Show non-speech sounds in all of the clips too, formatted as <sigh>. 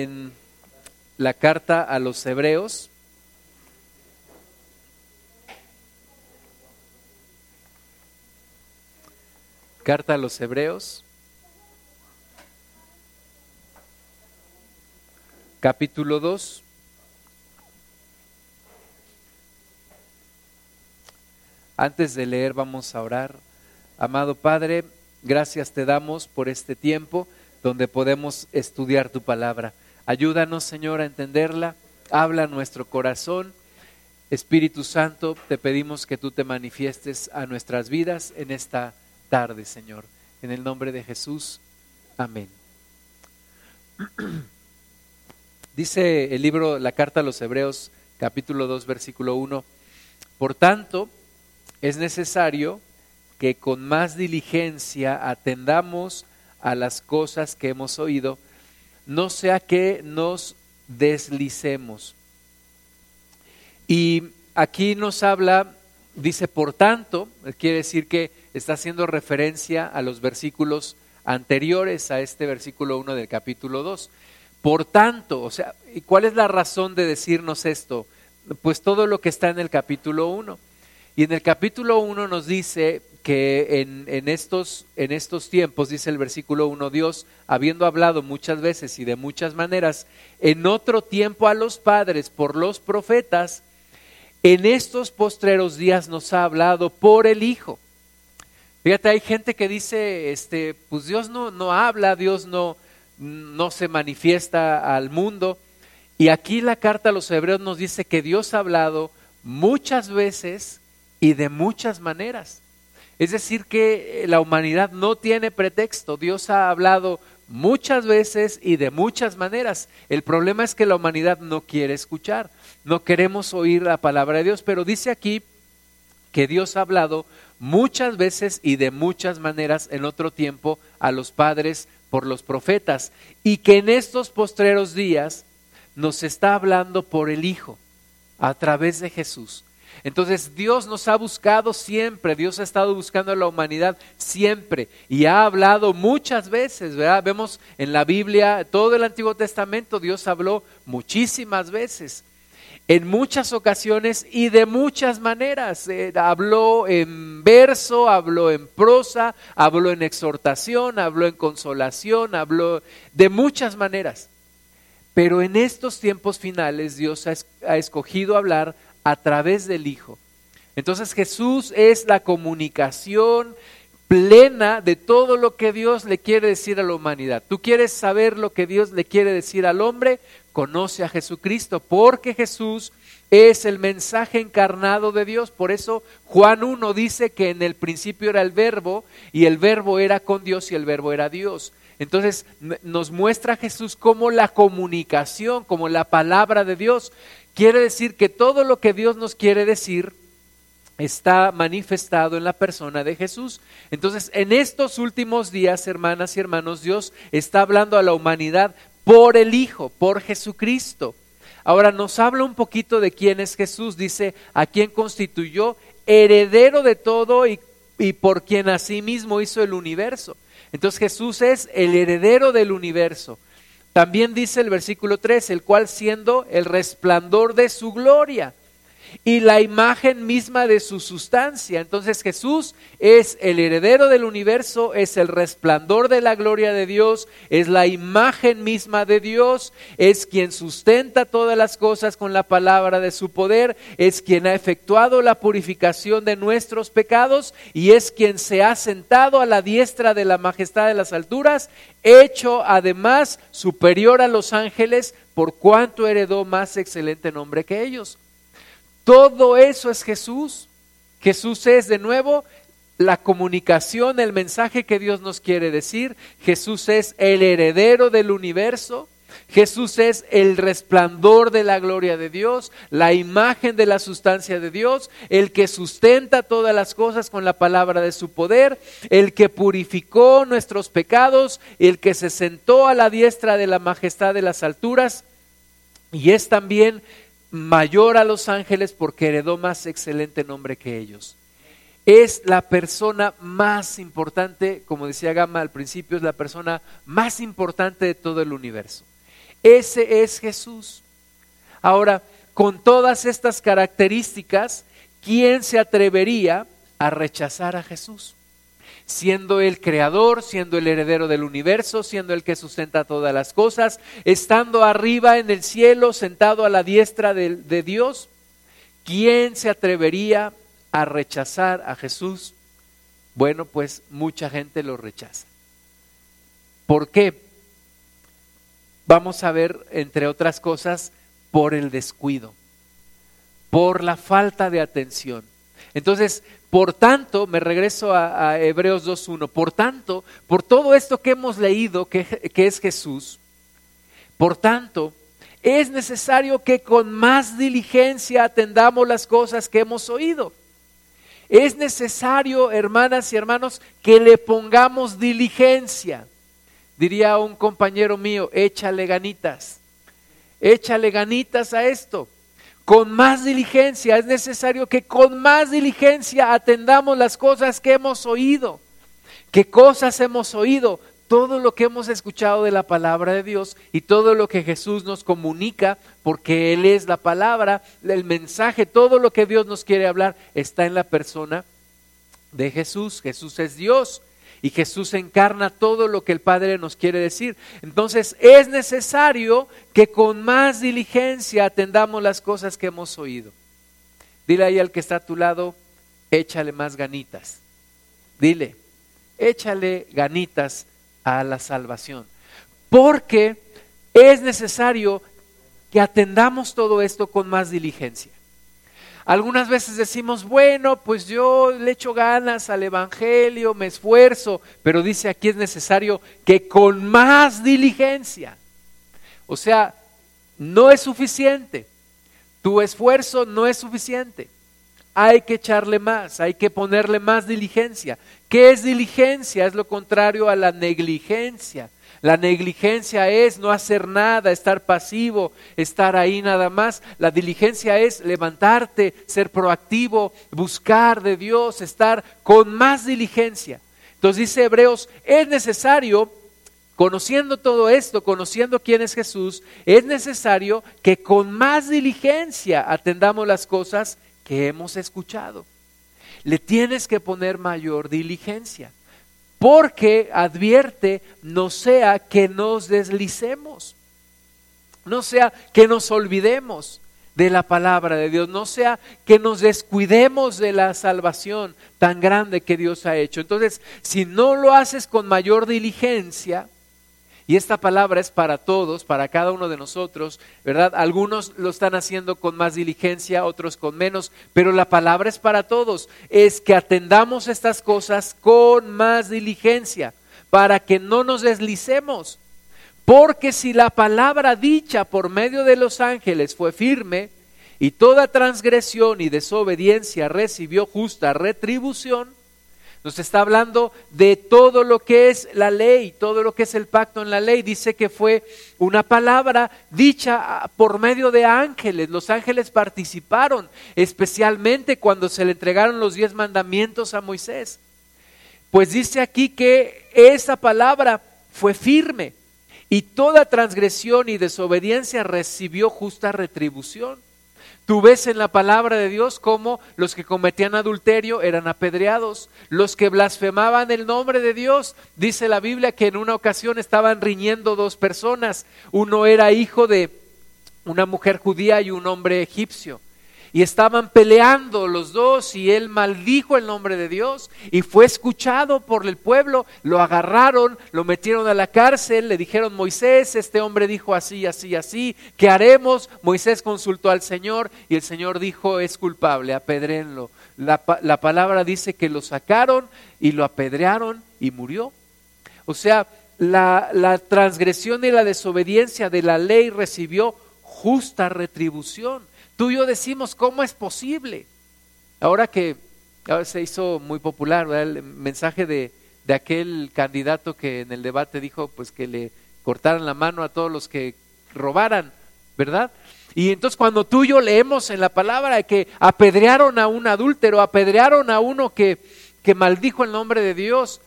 en la carta a los hebreos. Carta a los hebreos. Capítulo 2. Antes de leer vamos a orar. Amado Padre, gracias te damos por este tiempo donde podemos estudiar tu palabra. Ayúdanos, Señor, a entenderla. Habla nuestro corazón. Espíritu Santo, te pedimos que tú te manifiestes a nuestras vidas en esta tarde, Señor. En el nombre de Jesús. Amén. <clears throat> Dice el libro, la carta a los Hebreos, capítulo 2, versículo 1. Por tanto, es necesario que con más diligencia atendamos a las cosas que hemos oído, no sea que nos deslicemos. Y aquí nos habla, dice, por tanto, quiere decir que está haciendo referencia a los versículos anteriores a este versículo 1 del capítulo 2. Por tanto, o sea, ¿y cuál es la razón de decirnos esto? Pues todo lo que está en el capítulo 1. Y en el capítulo 1 nos dice que en, estos, en estos tiempos, dice el versículo 1, Dios, habiendo hablado muchas veces y de muchas maneras, en otro tiempo a los padres por los profetas, en estos postreros días nos ha hablado por el Hijo. Fíjate, hay gente que dice, este, pues Dios no, no habla, Dios no, no se manifiesta al mundo. Y aquí la carta a los hebreos nos dice que Dios ha hablado muchas veces y de muchas maneras. Es decir, que eh, la humanidad no tiene pretexto. Dios ha hablado muchas veces y de muchas maneras. El problema es que la humanidad no quiere escuchar. No queremos oír la palabra de Dios, pero dice aquí que Dios ha hablado muchas veces y de muchas maneras en otro tiempo a los padres por los profetas y que en estos postreros días nos está hablando por el Hijo a través de Jesús. Entonces Dios nos ha buscado siempre, Dios ha estado buscando a la humanidad siempre y ha hablado muchas veces, ¿verdad? Vemos en la Biblia, todo el Antiguo Testamento, Dios habló muchísimas veces, en muchas ocasiones y de muchas maneras. Eh, habló en verso, habló en prosa, habló en exhortación, habló en consolación, habló de muchas maneras. Pero en estos tiempos finales Dios ha escogido hablar a través del Hijo. Entonces Jesús es la comunicación plena de todo lo que Dios le quiere decir a la humanidad. ¿Tú quieres saber lo que Dios le quiere decir al hombre? Conoce a Jesucristo, porque Jesús es el mensaje encarnado de Dios. Por eso Juan 1 dice que en el principio era el verbo y el verbo era con Dios y el verbo era Dios. Entonces nos muestra Jesús como la comunicación, como la palabra de Dios. Quiere decir que todo lo que Dios nos quiere decir está manifestado en la persona de Jesús. Entonces, en estos últimos días, hermanas y hermanos, Dios está hablando a la humanidad por el Hijo, por Jesucristo. Ahora nos habla un poquito de quién es Jesús. Dice, a quién constituyó heredero de todo y, y por quien asimismo hizo el universo. Entonces Jesús es el heredero del universo. También dice el versículo 3, el cual siendo el resplandor de su gloria y la imagen misma de su sustancia. Entonces Jesús es el heredero del universo, es el resplandor de la gloria de Dios, es la imagen misma de Dios, es quien sustenta todas las cosas con la palabra de su poder, es quien ha efectuado la purificación de nuestros pecados y es quien se ha sentado a la diestra de la majestad de las alturas, hecho además superior a los ángeles por cuanto heredó más excelente nombre que ellos. Todo eso es Jesús. Jesús es de nuevo la comunicación, el mensaje que Dios nos quiere decir. Jesús es el heredero del universo. Jesús es el resplandor de la gloria de Dios, la imagen de la sustancia de Dios, el que sustenta todas las cosas con la palabra de su poder, el que purificó nuestros pecados, el que se sentó a la diestra de la majestad de las alturas y es también mayor a los ángeles porque heredó más excelente nombre que ellos. Es la persona más importante, como decía Gama al principio, es la persona más importante de todo el universo. Ese es Jesús. Ahora, con todas estas características, ¿quién se atrevería a rechazar a Jesús? Siendo el creador, siendo el heredero del universo, siendo el que sustenta todas las cosas, estando arriba en el cielo, sentado a la diestra de, Dios, ¿quién se atrevería a rechazar a Jesús? Bueno, pues mucha gente lo rechaza. ¿Por qué? Vamos a ver, entre otras cosas, por el descuido, por la falta de atención. Entonces, por tanto, me regreso a, Hebreos 2.1, por tanto, por todo esto que hemos leído, que, que es Jesús, por tanto, es necesario que con más diligencia atendamos las cosas que hemos oído. Es necesario, hermanas y hermanos, que le pongamos diligencia. Diría un compañero mío, échale ganitas, échale ganitas a esto. Con más diligencia, es necesario que con más diligencia atendamos las cosas que hemos oído. ¿Qué cosas hemos oído? Todo lo que hemos escuchado de la palabra de Dios y todo lo que Jesús nos comunica, porque Él es la palabra, el mensaje, todo lo que Dios nos quiere hablar está en la persona de Jesús. Jesús es Dios y Jesús encarna todo lo que el Padre nos quiere decir. Entonces es necesario que con más diligencia atendamos las cosas que hemos oído. Dile ahí al que está a tu lado, échale más ganitas. Dile, échale ganitas a la salvación. Porque es necesario que atendamos todo esto con más diligencia. Algunas veces decimos, bueno, pues yo le echo ganas al Evangelio, me esfuerzo, pero dice aquí es necesario que con más diligencia. O sea, no es suficiente. Tu esfuerzo no es suficiente. Hay que echarle más, hay que ponerle más diligencia. ¿Qué es diligencia? Es lo contrario a la negligencia. La negligencia es no hacer nada, estar pasivo, estar ahí nada más. La diligencia es levantarte, ser proactivo, buscar de Dios, estar con más diligencia. Entonces dice Hebreos, es necesario, conociendo todo esto, conociendo quién es Jesús, es necesario que con más diligencia atendamos las cosas que hemos escuchado. Le tienes que poner mayor diligencia porque advierte, no sea que nos deslicemos, no sea que nos olvidemos de la palabra de Dios, no sea que nos descuidemos de la salvación tan grande que Dios ha hecho. Entonces, si no lo haces con mayor diligencia, y esta palabra es para todos, para cada uno de nosotros, ¿verdad? Algunos lo están haciendo con más diligencia, otros con menos, pero la palabra es para todos. Es que atendamos estas cosas con más diligencia, para que no nos deslicemos. Porque si la palabra dicha por medio de los ángeles fue firme, y toda transgresión y desobediencia recibió justa retribución, nos está hablando de todo lo que es la ley, todo lo que es el pacto en la ley. Dice que fue una palabra dicha por medio de ángeles. Los ángeles participaron, especialmente cuando se le entregaron los diez mandamientos a Moisés. Pues dice aquí que esa palabra fue firme y toda transgresión y desobediencia recibió justa retribución. Tú ves en la palabra de Dios cómo los que cometían adulterio eran apedreados, los que blasfemaban el nombre de Dios. Dice la Biblia que en una ocasión estaban riñendo dos personas. Uno era hijo de una mujer judía y un hombre egipcio y estaban peleando los dos y él maldijo el nombre de Dios y fue escuchado por el pueblo, lo agarraron, lo metieron a la cárcel, le dijeron Moisés, este hombre dijo así, así, así, ¿qué haremos? Moisés consultó al Señor y el Señor dijo es culpable, apedrenlo. La, la palabra dice que lo sacaron y lo apedrearon y murió. O sea, la, la transgresión y la desobediencia de la ley recibió justa retribución. Tú y yo decimos, ¿cómo es posible? Ahora que se hizo muy popular el mensaje de, de aquel candidato que en el debate dijo pues que le cortaran la mano a todos los que robaran, ¿verdad? Y entonces cuando tú y yo leemos en la palabra que apedrearon a un adúltero, apedrearon a uno que, que maldijo el nombre de Dios,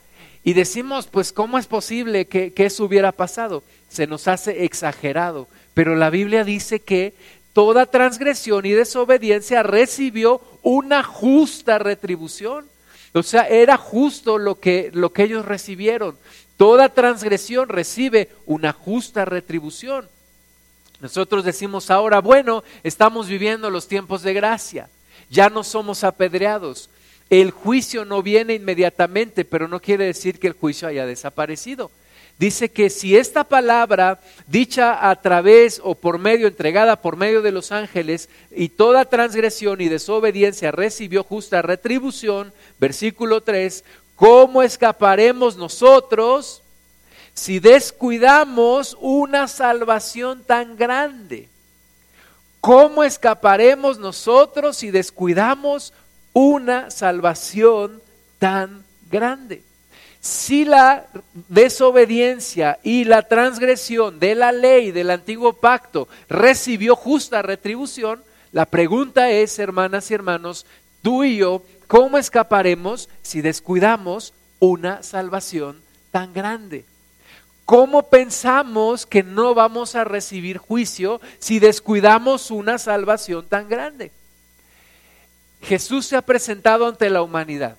y decimos, pues, ¿cómo es posible que, que, eso hubiera pasado? se nos hace exagerado, pero la Biblia dice que toda transgresión y desobediencia recibió una justa retribución. O sea, era justo lo que, lo que ellos recibieron. Toda transgresión recibe una justa retribución. Nosotros decimos ahora, bueno, estamos viviendo los tiempos de gracia, ya no somos apedreados. El juicio no viene inmediatamente, pero no quiere decir que el juicio haya desaparecido dice que si esta palabra dicha a través o por medio, entregada por medio de los ángeles, y toda transgresión y desobediencia recibió justa retribución, versículo 3, ¿cómo escaparemos nosotros si descuidamos una salvación tan grande? ¿Cómo escaparemos nosotros si descuidamos una salvación tan grande? Si la desobediencia y la transgresión de la ley del antiguo pacto recibió justa retribución, la pregunta es, hermanas y hermanos, tú y yo, ¿cómo escaparemos si descuidamos una salvación tan grande? ¿Cómo pensamos que no vamos a recibir juicio si descuidamos una salvación tan grande? Jesús se ha presentado ante la humanidad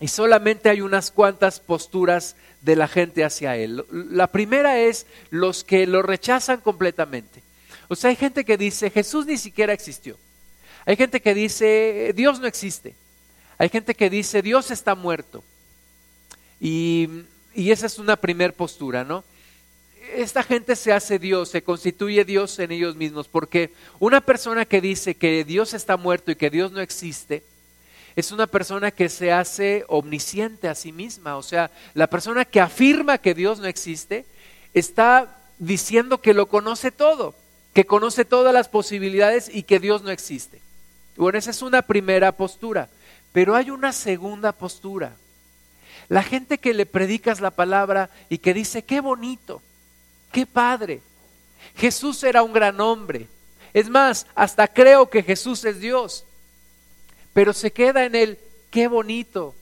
y solamente hay unas cuantas posturas de la gente hacia él. La primera es los que lo rechazan completamente. O sea, hay gente que dice, Jesús ni siquiera existió. Hay gente que dice, Dios no existe. Hay gente que dice, Dios está muerto. Y, y esa es una primer postura, ¿no? Esta gente se hace Dios, se constituye Dios en ellos mismos, porque una persona que dice que Dios está muerto y que Dios no existe, es una persona que se hace omnisciente a sí misma. O sea, la persona que afirma que Dios no existe está diciendo que lo conoce todo, que conoce todas las posibilidades y que Dios no existe. Bueno, esa es una primera postura. Pero hay una segunda postura. La gente que le predicas la palabra y que dice, qué bonito, qué padre. Jesús era un gran hombre. Es más, hasta creo que Jesús es Dios pero se queda en el qué bonito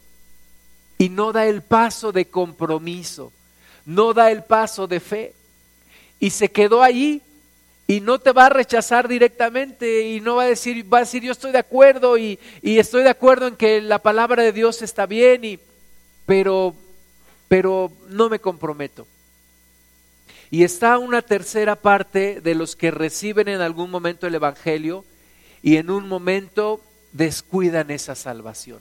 y no da el paso de compromiso, no da el paso de fe y se quedó allí y no te va a rechazar directamente y no va a decir, va a decir yo estoy de acuerdo y, y estoy de acuerdo en que la palabra de Dios está bien, y, pero, pero no me comprometo. Y está una tercera parte de los que reciben en algún momento el Evangelio y en un momento descuidan esa salvación.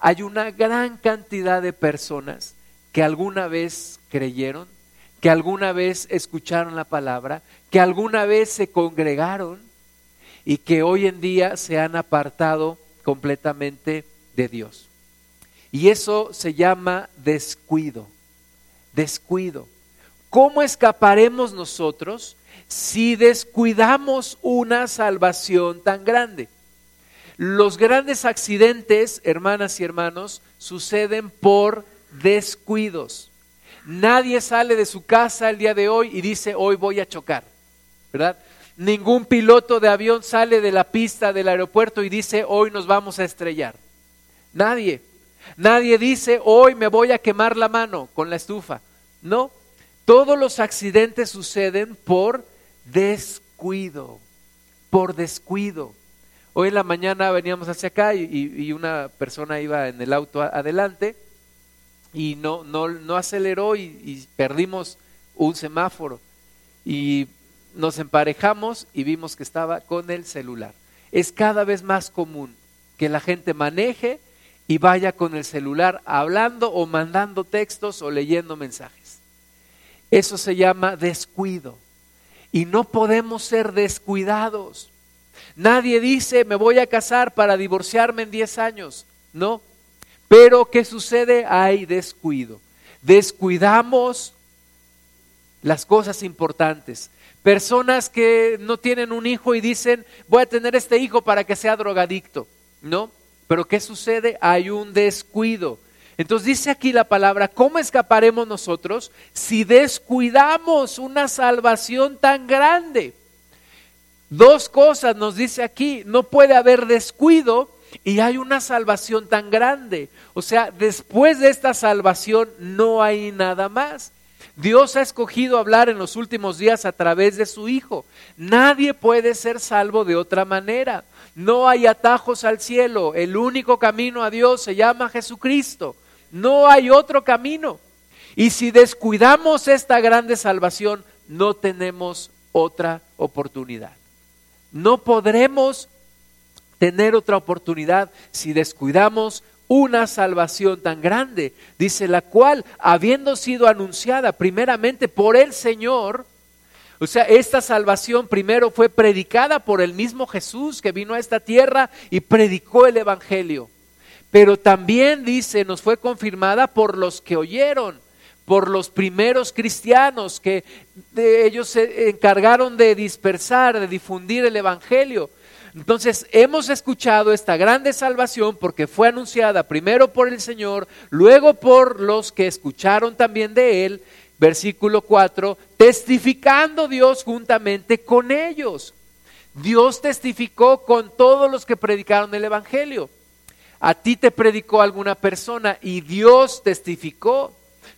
Hay una gran cantidad de personas que alguna vez creyeron, que alguna vez escucharon la palabra, que alguna vez se congregaron y que hoy en día se han apartado completamente de Dios. Y eso se llama descuido, descuido. ¿Cómo escaparemos nosotros si descuidamos una salvación tan grande? Los grandes accidentes, hermanas y hermanos, suceden por descuidos. Nadie sale de su casa el día de hoy y dice, hoy voy a chocar, ¿verdad? Ningún piloto de avión sale de la pista del aeropuerto y dice, hoy nos vamos a estrellar. Nadie. Nadie dice, hoy me voy a quemar la mano con la estufa. No, todos los accidentes suceden por descuido, por descuido. Hoy en la mañana veníamos hacia acá y, una persona iba en el auto adelante y no, no, no aceleró y, y perdimos un semáforo. Y nos emparejamos y vimos que estaba con el celular. Es cada vez más común que la gente maneje y vaya con el celular hablando o mandando textos o leyendo mensajes. Eso se llama descuido. Y no podemos ser descuidados. Nadie dice, me voy a casar para divorciarme en 10 años. No. Pero ¿qué sucede? Hay descuido. Descuidamos las cosas importantes. Personas que no tienen un hijo y dicen, voy a tener este hijo para que sea drogadicto. No. Pero ¿qué sucede? Hay un descuido. Entonces dice aquí la palabra, ¿cómo escaparemos nosotros si descuidamos una salvación tan grande? Dos cosas nos dice aquí, no puede haber descuido y hay una salvación tan grande. O sea, después de esta salvación no hay nada más. Dios ha escogido hablar en los últimos días a través de su Hijo. Nadie puede ser salvo de otra manera. No hay atajos al cielo. El único camino a Dios se llama Jesucristo. No hay otro camino. Y si descuidamos esta grande salvación, no tenemos otra oportunidad. No podremos tener otra oportunidad si descuidamos una salvación tan grande, dice la cual, habiendo sido anunciada primeramente por el Señor, o sea, esta salvación primero fue predicada por el mismo Jesús que vino a esta tierra y predicó el Evangelio. Pero también dice, nos fue confirmada por los que oyeron, por los primeros cristianos que ellos se encargaron de dispersar, de difundir el Evangelio. Entonces hemos escuchado esta grande salvación porque fue anunciada primero por el Señor, luego por los que escucharon también de Él, versículo 4, testificando Dios juntamente con ellos. Dios testificó con todos los que predicaron el Evangelio. A ti te predicó alguna persona y Dios testificó.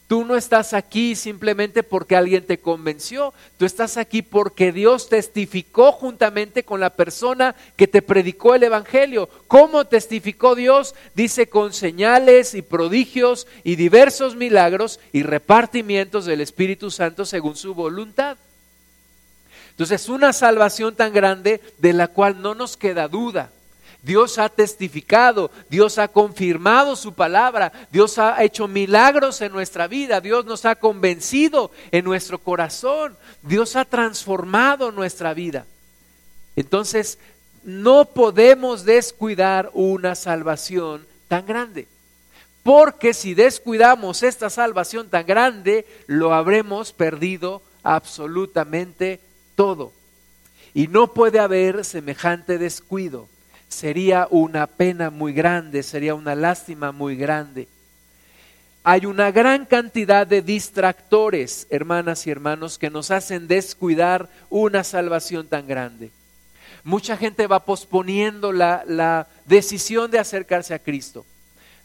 Tú no estás aquí simplemente porque alguien te convenció, tú estás aquí porque Dios testificó juntamente con la persona que te predicó el Evangelio. ¿Cómo testificó Dios? Dice con señales y prodigios y diversos milagros y repartimientos del Espíritu Santo según su voluntad. Entonces, una salvación tan grande de la cual no nos queda duda. Dios ha testificado, Dios ha confirmado su palabra, Dios ha hecho milagros en nuestra vida, Dios nos ha convencido en nuestro corazón, Dios ha transformado nuestra vida. Entonces, no podemos descuidar una salvación tan grande. Porque si descuidamos esta salvación tan grande, lo habremos perdido absolutamente todo. Y no puede haber semejante descuido sería una pena muy grande, sería una lástima muy grande. Hay una gran cantidad de distractores, hermanas y hermanos, que nos hacen descuidar una salvación tan grande. Mucha gente va posponiendo la, la decisión de acercarse a Cristo.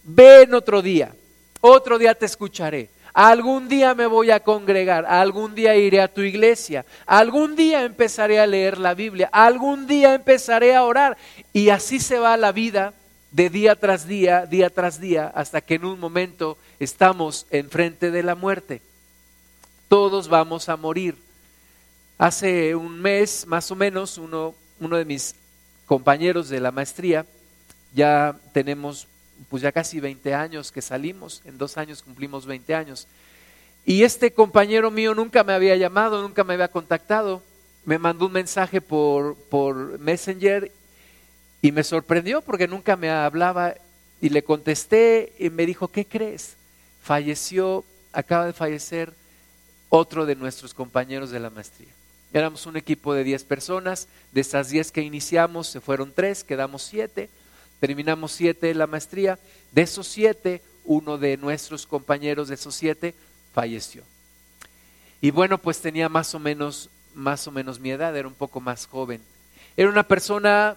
Ven otro día, otro día te escucharé. Algún día me voy a congregar, algún día iré a tu iglesia, algún día empezaré a leer la Biblia, algún día empezaré a orar. Y así se va la vida de día tras día, día tras día, hasta que en un momento estamos enfrente de la muerte. Todos vamos a morir. Hace un mes, más o menos, uno, uno de mis compañeros de la maestría, ya tenemos pues ya casi 20 años que salimos, en dos años cumplimos 20 años. Y este compañero mío nunca me había llamado, nunca me había contactado, me mandó un mensaje por, por Messenger y me sorprendió porque nunca me hablaba y le contesté y me dijo, ¿qué crees? Falleció, acaba de fallecer otro de nuestros compañeros de la maestría. Éramos un equipo de 10 personas, de esas 10 que iniciamos se fueron 3, quedamos 7 terminamos siete la maestría. De esos siete, uno de nuestros compañeros de esos siete falleció. Y bueno, pues tenía más o menos, más o menos mi edad, era un poco más joven. Era una persona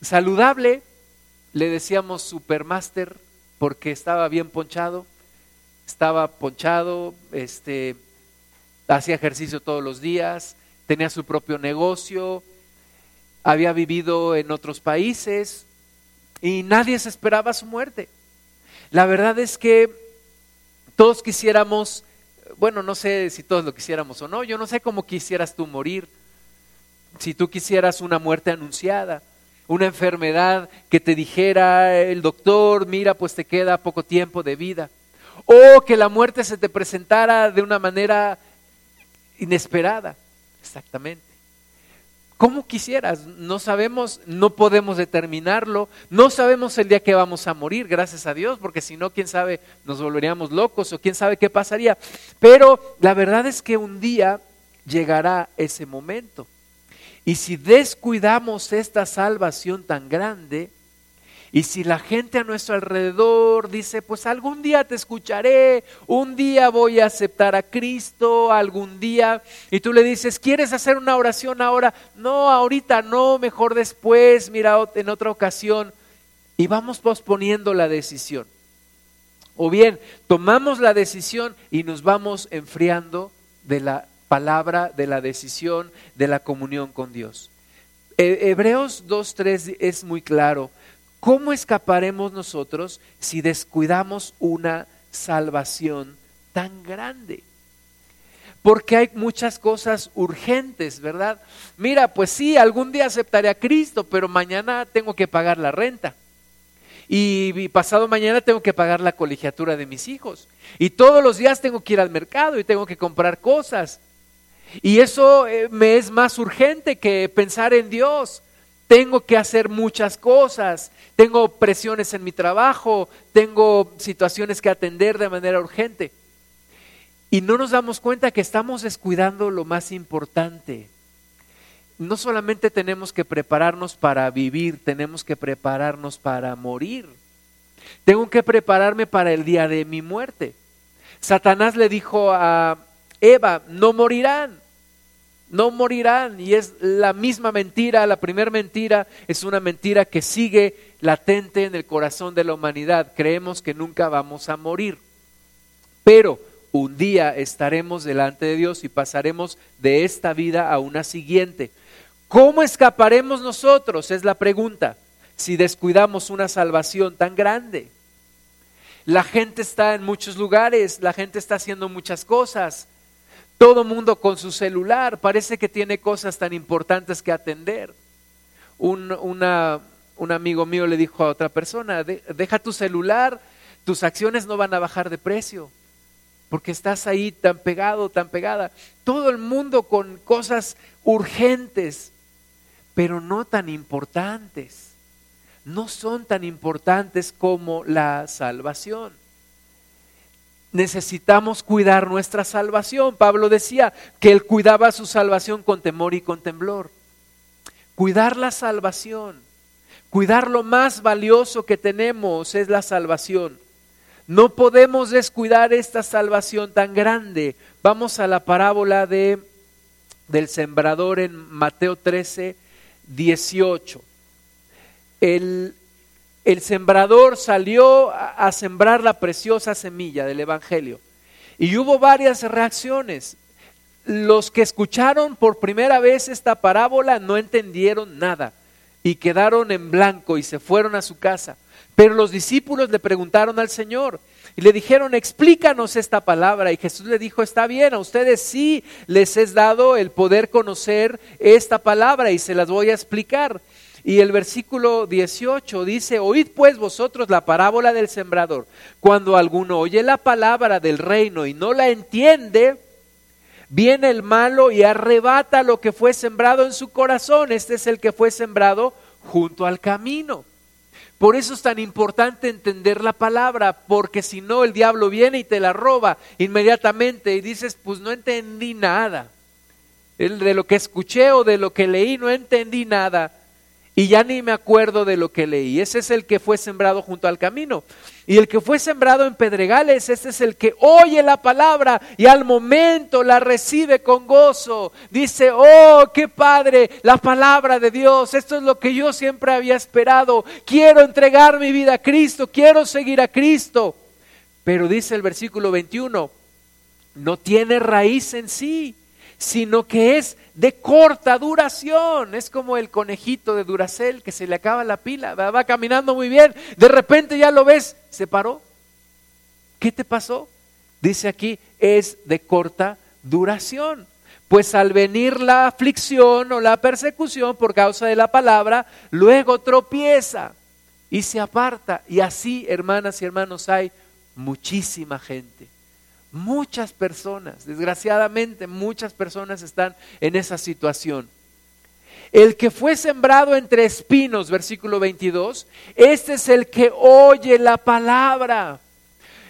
saludable, le decíamos supermaster porque estaba bien ponchado, estaba ponchado, este, hacía ejercicio todos los días, tenía su propio negocio, había vivido en otros países y nadie se esperaba su muerte. La verdad es que todos quisiéramos, bueno, no sé si todos lo quisiéramos o no, yo no sé cómo quisieras tú morir, si tú quisieras una muerte anunciada, una enfermedad que te dijera el doctor, mira, pues te queda poco tiempo de vida, o que la muerte se te presentara de una manera inesperada, exactamente. ¿Cómo quisieras? No sabemos, no podemos determinarlo, no sabemos el día que vamos a morir, gracias a Dios, porque si no, quién sabe, nos volveríamos locos o quién sabe qué pasaría. Pero la verdad es que un día llegará ese momento. Y si descuidamos esta salvación tan grande, y si la gente a nuestro alrededor dice, pues algún día te escucharé, un día voy a aceptar a Cristo, algún día, y tú le dices, ¿quieres hacer una oración ahora? No, ahorita no, mejor después, mira, en otra ocasión. Y vamos posponiendo la decisión. O bien, tomamos la decisión y nos vamos enfriando de la palabra, de la decisión, de la comunión con Dios. Hebreos 2.3 es muy claro. ¿Cómo escaparemos nosotros si descuidamos una salvación tan grande? Porque hay muchas cosas urgentes, ¿verdad? Mira, pues sí, algún día aceptaré a Cristo, pero mañana tengo que pagar la renta y, pasado mañana tengo que pagar la colegiatura de mis hijos. Y todos los días tengo que ir al mercado y tengo que comprar cosas. Y eso eh, me es más urgente que pensar en Dios. Tengo que hacer muchas cosas, tengo presiones en mi trabajo, tengo situaciones que atender de manera urgente. Y no nos damos cuenta que estamos descuidando lo más importante, no solamente tenemos que prepararnos para vivir, tenemos que prepararnos para morir. Tengo que prepararme para el día de mi muerte. Satanás le dijo a Eva, no morirán, no morirán. Y es la misma mentira, la primera mentira es una mentira que sigue latente en el corazón de la humanidad. Creemos que nunca vamos a morir. Pero un día estaremos delante de Dios y pasaremos de esta vida a una siguiente. ¿Cómo escaparemos nosotros? Es la pregunta. Si descuidamos una salvación tan grande. La gente está en muchos lugares, la gente está haciendo muchas cosas. Todo mundo con su celular, parece que tiene cosas tan importantes que atender. Un, un amigo mío le dijo a otra persona, deja tu celular, tus acciones no van a bajar de precio, porque estás ahí tan pegado, tan pegada. Todo el mundo con cosas urgentes, pero no tan importantes. No son tan importantes como la salvación. Necesitamos cuidar nuestra salvación. Pablo decía que él cuidaba su salvación con temor y con temblor. Cuidar la salvación, cuidar lo más valioso que tenemos es la salvación. No podemos descuidar esta salvación tan grande. Vamos a la parábola de, del sembrador en Mateo 13, 18. El, el sembrador salió a, sembrar la preciosa semilla del Evangelio y hubo varias reacciones. Los que escucharon por primera vez esta parábola no entendieron nada y quedaron en blanco y se fueron a su casa. Pero los discípulos le preguntaron al Señor y le dijeron, explícanos esta palabra. Y Jesús le dijo, está bien, a ustedes sí les es dado el poder conocer esta palabra y se las voy a explicar. Y el versículo 18 dice, oíd pues vosotros la parábola del sembrador. Cuando alguno oye la palabra del reino y no la entiende, viene el malo y arrebata lo que fue sembrado en su corazón. Este es el que fue sembrado junto al camino. Por eso es tan importante entender la palabra, porque si no el diablo viene y te la roba inmediatamente y dices, pues no entendí nada. De lo que escuché o de lo que leí no entendí nada y ya ni me acuerdo de lo que leí. Ese es el que fue sembrado junto al camino. Y el que fue sembrado en pedregales, ese es el que oye la palabra y al momento la recibe con gozo. Dice, oh, qué padre, la palabra de Dios. Esto es lo que yo siempre había esperado. Quiero entregar mi vida a Cristo, quiero seguir a Cristo. Pero dice el versículo 21, no tiene raíz en sí sino que es de corta duración. Es como el conejito de Duracel que se le acaba la pila, va caminando muy bien, de repente ya lo ves, se paró. ¿Qué te pasó? Dice aquí, es de corta duración. Pues al venir la aflicción o la persecución por causa de la palabra, luego tropieza y se aparta. Y así, hermanas y hermanos, hay muchísima gente Muchas personas, desgraciadamente muchas personas están en esa situación. El que fue sembrado entre espinos, versículo 22, este es el que oye la palabra.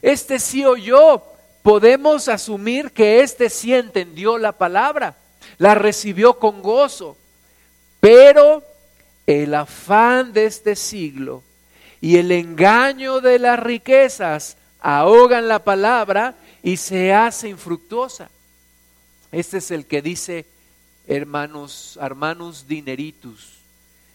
Este sí oyó. Podemos asumir que este sí entendió la palabra, la recibió con gozo. Pero el afán de este siglo y el engaño de las riquezas ahogan la palabra y se hace infructuosa. Este es el que dice, hermanos, hermanos dineritus.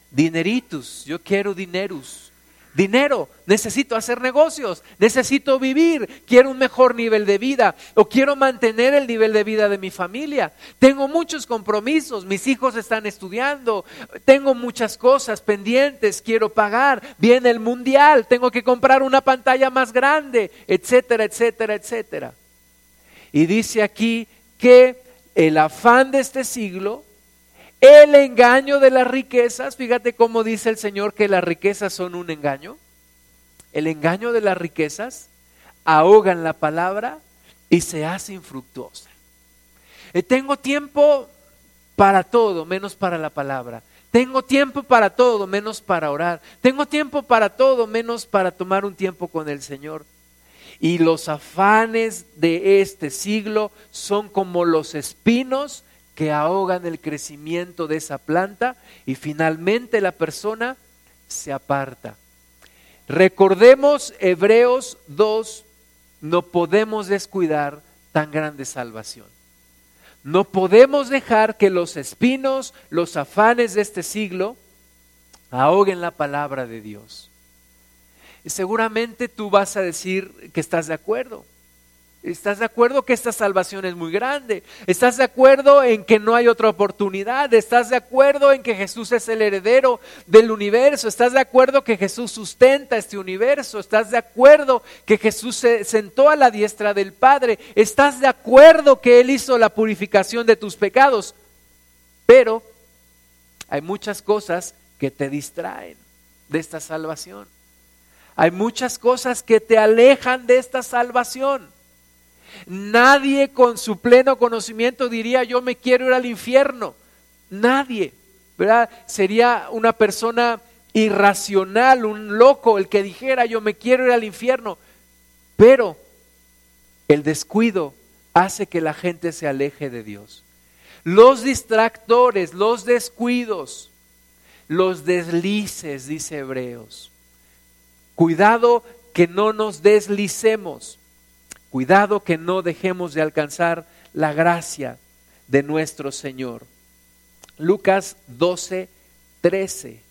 Dineritus, yo quiero dineros. dinero, necesito hacer negocios, necesito vivir, quiero un mejor nivel de vida o quiero mantener el nivel de vida de mi familia. Tengo muchos compromisos, mis hijos están estudiando, tengo muchas cosas pendientes, quiero pagar, viene el mundial, tengo que comprar una pantalla más grande, etcétera, etcétera, etcétera. Y dice aquí que el afán de este siglo el engaño de las riquezas, fíjate cómo dice el Señor que las riquezas son un engaño. El engaño de las riquezas ahogan la palabra y se hace infructuosa. Eh, tengo tiempo para todo, menos para la palabra. Tengo tiempo para todo, menos para orar. Tengo tiempo para todo, menos para tomar un tiempo con el Señor. Y los afanes de este siglo son como los espinos que ahogan el crecimiento de esa planta y finalmente la persona se aparta. Recordemos Hebreos 2, no podemos descuidar tan grande salvación. No podemos dejar que los espinos, los afanes de este siglo, ahoguen la palabra de Dios. Seguramente tú vas a decir que estás de acuerdo. ¿Estás de acuerdo que esta salvación es muy grande? ¿Estás de acuerdo en que no hay otra oportunidad? ¿Estás de acuerdo en que Jesús es el heredero del universo? ¿Estás de acuerdo que Jesús sustenta este universo? ¿Estás de acuerdo que Jesús se sentó a la diestra del Padre? ¿Estás de acuerdo que Él hizo la purificación de tus pecados? Pero hay muchas cosas que te distraen de esta salvación. Hay muchas cosas que te alejan de esta salvación. Nadie con su pleno conocimiento diría yo me quiero ir al infierno. Nadie, ¿verdad? Sería una persona irracional, un loco el que dijera yo me quiero ir al infierno. Pero el descuido hace que la gente se aleje de Dios. Los distractores, los descuidos, los deslices, dice Hebreos. Cuidado que no nos deslicemos. Cuidado que no dejemos de alcanzar la gracia de nuestro Señor. Lucas 12, 13.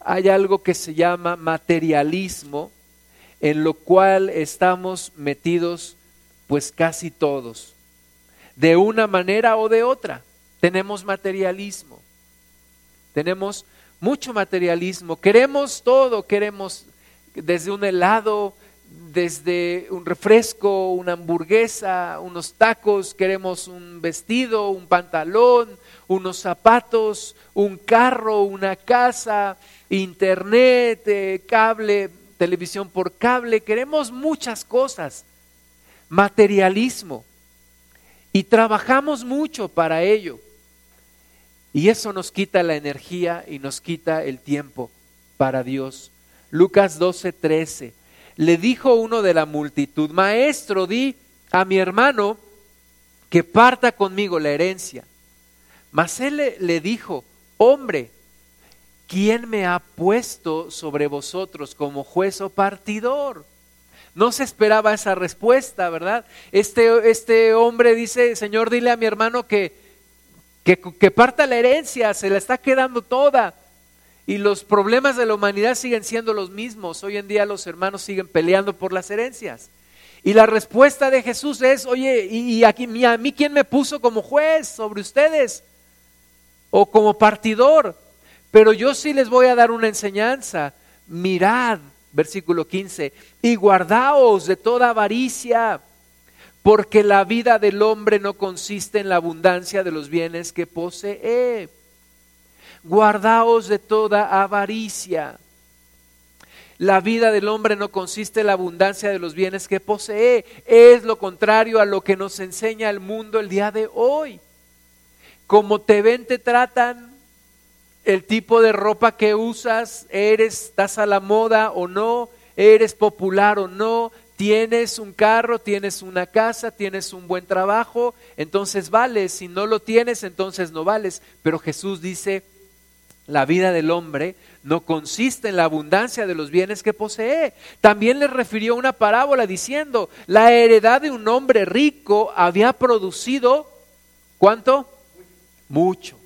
Hay algo que se llama materialismo, en lo cual estamos metidos pues casi todos. De una manera o de otra, tenemos materialismo. Tenemos mucho materialismo. Queremos todo, queremos desde un helado desde un refresco, una hamburguesa, unos tacos, queremos un vestido, un pantalón, unos zapatos, un carro, una casa, internet, eh, cable, televisión por cable, queremos muchas cosas, materialismo, y trabajamos mucho para ello. Y eso nos quita la energía y nos quita el tiempo para Dios. Lucas 12, 13 le dijo uno de la multitud, Maestro, di a mi hermano que parta conmigo la herencia. Mas él le, dijo, Hombre, ¿quién me ha puesto sobre vosotros como juez o partidor? No se esperaba esa respuesta, ¿verdad? Este, este hombre dice, Señor, dile a mi hermano que, que, que parta la herencia, se la está quedando toda. Y los problemas de la humanidad siguen siendo los mismos. Hoy en día los hermanos siguen peleando por las herencias. Y la respuesta de Jesús es, oye, ¿y, aquí, a mí quién me puso como juez sobre ustedes? O como partidor. Pero yo sí les voy a dar una enseñanza. Mirad, versículo 15, y guardaos de toda avaricia, porque la vida del hombre no consiste en la abundancia de los bienes que posee guardaos de toda avaricia. La vida del hombre no consiste en la abundancia de los bienes que posee, es lo contrario a lo que nos enseña el mundo el día de hoy. Como te ven, te tratan, el tipo de ropa que usas, eres, estás a la moda o no, eres popular o no, tienes un carro, tienes una casa, tienes un buen trabajo, entonces vales, si no lo tienes, entonces no vales. Pero Jesús dice, la vida del hombre no consiste en la abundancia de los bienes que posee. También le refirió una parábola diciendo, la heredad de un hombre rico había producido, ¿cuánto? Mucho.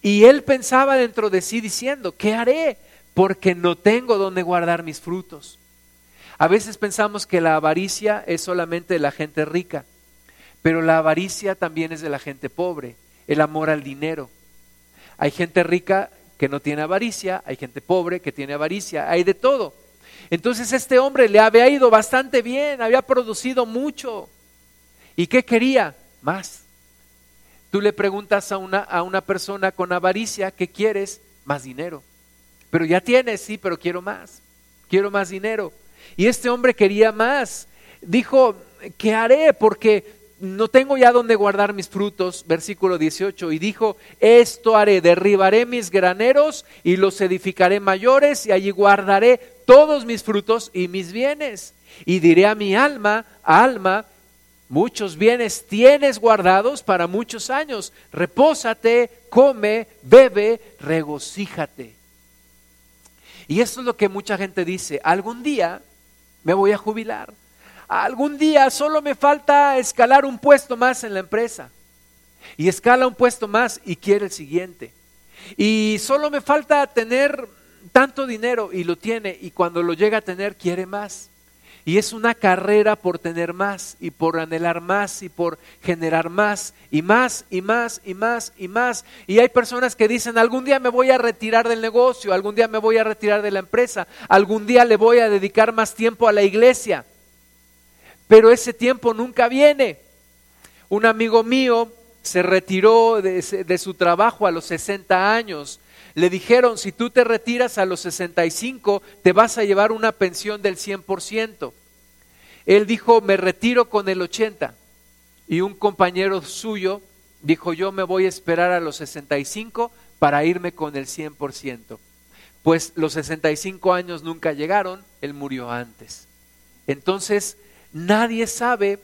Y él pensaba dentro de sí diciendo, ¿qué haré? porque no tengo donde guardar mis frutos. A veces pensamos que la avaricia es solamente de la gente rica, pero la avaricia también es de la gente pobre, el amor al dinero. Hay gente rica que no tiene avaricia, hay gente pobre que tiene avaricia, hay de todo. Entonces este hombre le había ido bastante bien, había producido mucho. ¿Y qué quería? Más. Tú le preguntas a una, a una persona con avaricia, ¿qué quieres? Más dinero. Pero ya tienes, sí, pero quiero más. Quiero más dinero. Y este hombre quería más. Dijo, ¿qué haré? Porque no tengo ya donde guardar mis frutos, versículo 18, y dijo, esto haré, derribaré mis graneros y los edificaré mayores y allí guardaré todos mis frutos y mis bienes. Y diré a mi alma, alma, muchos bienes tienes guardados para muchos años, repósate, come, bebe, regocíjate. Y esto es lo que mucha gente dice, algún día me voy a jubilar algún día solo me falta escalar un puesto más en la empresa. Y escala un puesto más y quiere el siguiente. Y solo me falta tener tanto dinero y lo tiene y cuando lo llega a tener quiere más. Y es una carrera por tener más y por anhelar más y por generar más y más y más y más y más. Y hay personas que dicen, algún día me voy a retirar del negocio, algún día me voy a retirar de la empresa, algún día le voy a dedicar más tiempo a la iglesia pero ese tiempo nunca viene. Un amigo mío se retiró de, su trabajo a los 60 años. Le dijeron, si tú te retiras a los 65, te vas a llevar una pensión del 100%. Él dijo, me retiro con el 80. Y un compañero suyo dijo, yo me voy a esperar a los 65 para irme con el 100%. Pues los 65 años nunca llegaron, él murió antes. Entonces, Nadie sabe,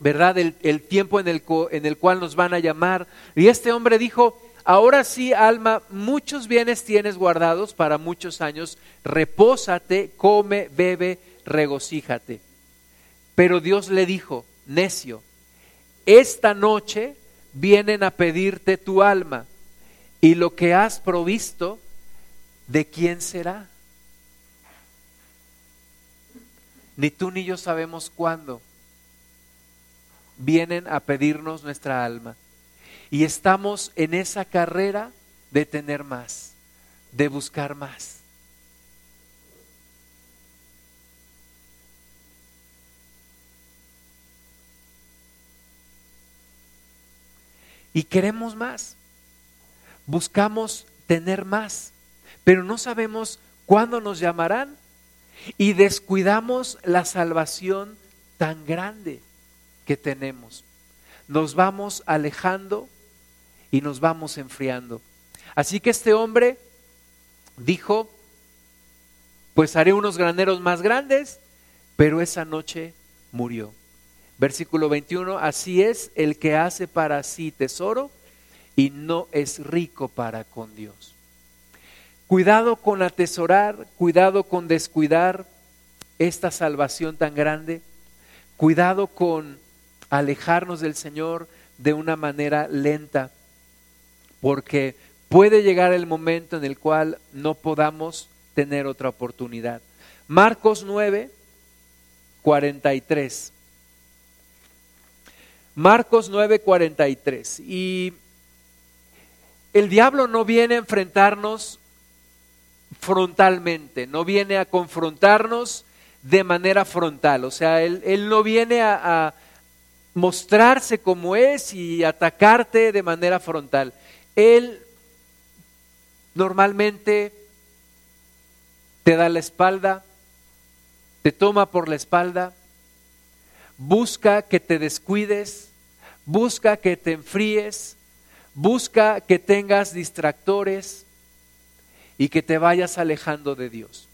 ¿verdad?, el, tiempo en el, en el cual nos van a llamar. Y este hombre dijo, ahora sí, alma, muchos bienes tienes guardados para muchos años, repósate, come, bebe, regocíjate. Pero Dios le dijo, necio, esta noche vienen a pedirte tu alma y lo que has provisto, ¿de quién será? Ni tú ni yo sabemos cuándo vienen a pedirnos nuestra alma. Y estamos en esa carrera de tener más, de buscar más. Y queremos más. Buscamos tener más, pero no sabemos cuándo nos llamarán y descuidamos la salvación tan grande que tenemos. Nos vamos alejando y nos vamos enfriando. Así que este hombre dijo, pues haré unos graneros más grandes, pero esa noche murió. Versículo 21, así es el que hace para sí tesoro y no es rico para con Dios. Cuidado con atesorar, cuidado con descuidar esta salvación tan grande. Cuidado con alejarnos del Señor de una manera lenta, porque puede llegar el momento en el cual no podamos tener otra oportunidad. Marcos 9, 43. Marcos 9, 43. Y el diablo no viene a enfrentarnos frontalmente, no viene a confrontarnos de manera frontal, o sea, Él, no viene a, a mostrarse como es y atacarte de manera frontal. Él normalmente te da la espalda, te toma por la espalda, busca que te descuides, busca que te enfríes, busca que tengas distractores, y que te vayas alejando de Dios.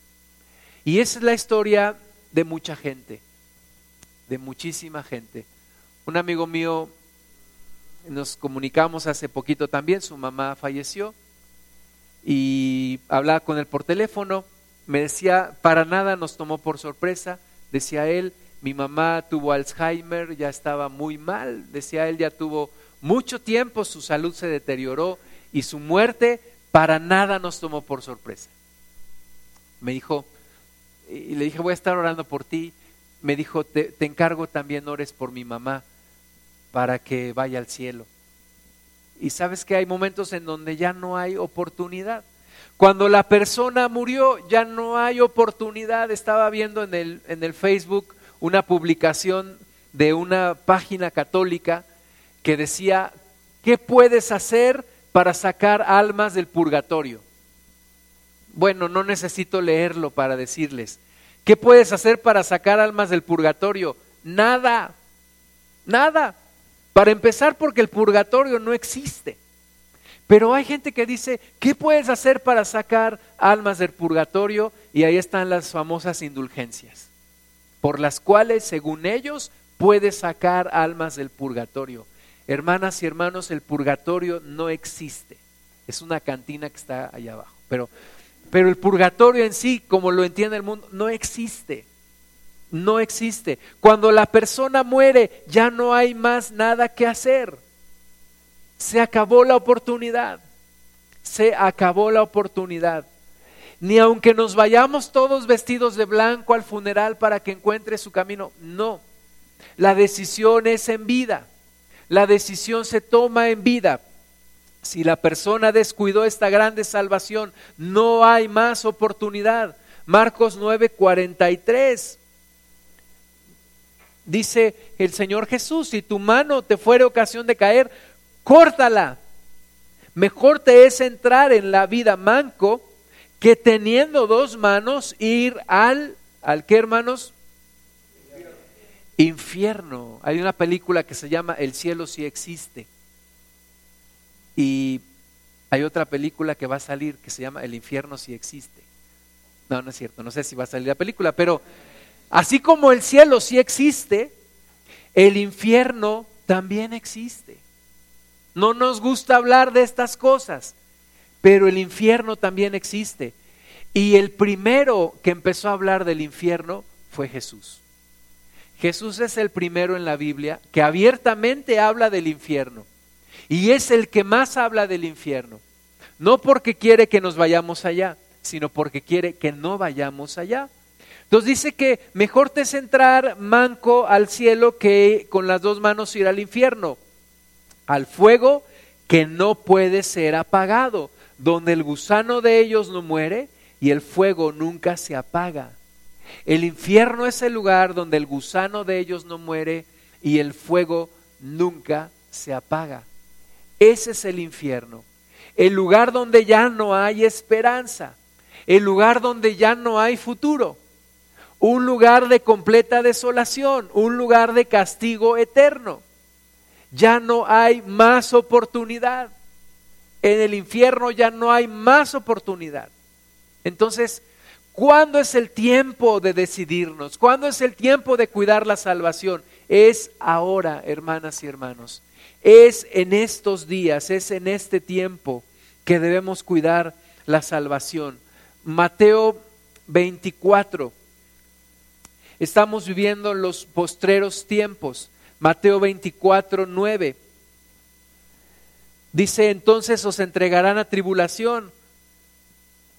Y esa es la historia de mucha gente, de muchísima gente. Un amigo mío, nos comunicamos hace poquito también, su mamá falleció y hablaba con él por teléfono, me decía, para nada nos tomó por sorpresa, decía él, mi mamá tuvo Alzheimer, ya estaba muy mal, decía él, ya tuvo mucho tiempo, su salud se deterioró y su muerte para nada nos tomó por sorpresa. me dijo, y le dije, voy a estar orando por ti. Me dijo, te, te encargo también ores por mi mamá para que vaya al cielo. Y sabes que hay momentos en donde ya no hay oportunidad. Cuando la persona murió, ya no hay oportunidad. Estaba viendo en el, en el Facebook una publicación de una página católica que decía, ¿qué puedes hacer para sacar almas del purgatorio? Bueno, no necesito leerlo para decirles. ¿Qué puedes hacer para sacar almas del purgatorio? Nada, nada. Para empezar, porque el purgatorio no existe. Pero hay gente que dice, ¿qué puedes hacer para sacar almas del purgatorio? Y ahí están las famosas indulgencias, por las cuales, según ellos, puedes sacar almas del purgatorio. Hermanas y hermanos, el purgatorio no existe. Es una cantina que está allá abajo. Pero, pero el purgatorio en sí, como lo entiende el mundo, no existe. No existe. Cuando la persona muere, ya no hay más nada que hacer. Se acabó la oportunidad. Se acabó la oportunidad. Ni aunque nos vayamos todos vestidos de blanco al funeral para que encuentre su camino. No. La decisión es en vida. La decisión se toma en vida. Si la persona descuidó esta grande salvación, no hay más oportunidad. Marcos 9:43. Dice el Señor Jesús, si tu mano te fuere ocasión de caer, córtala. Mejor te es entrar en la vida manco que teniendo dos manos ir al, ¿al qué hermanos? Infierno. Hay una película que se llama El cielo si existe. Y hay otra película que va a salir que se llama El infierno si existe. No, no es cierto, no sé si va a salir la película, pero así como el cielo sí existe, el infierno también existe. No nos gusta hablar de estas cosas, pero el infierno también existe. Y el primero que empezó a hablar del infierno fue Jesús. Jesús es el primero en la Biblia que abiertamente habla del infierno. Y es el que más habla del infierno. No porque quiere que nos vayamos allá, sino porque quiere que no vayamos allá. Entonces dice que mejor te es entrar manco al cielo que con las dos manos ir al infierno al fuego que no puede ser apagado, donde el gusano de ellos no muere y el fuego nunca se apaga. El infierno es el lugar donde el gusano de ellos no muere y el fuego nunca se apaga. Ese es el infierno. El lugar donde ya no hay esperanza. El lugar donde ya no hay futuro. Un lugar de completa desolación. Un lugar de castigo eterno ya no hay más oportunidad. En el infierno ya no hay más oportunidad. Entonces, ¿cuándo es el tiempo de decidirnos? ¿Cuándo es el tiempo de cuidar la salvación? Es ahora, hermanas y hermanos. Es en estos días, es en este tiempo que debemos cuidar la salvación. Mateo 24. Estamos viviendo los postreros tiempos. Mateo 24, 9. Dice, entonces os entregarán a tribulación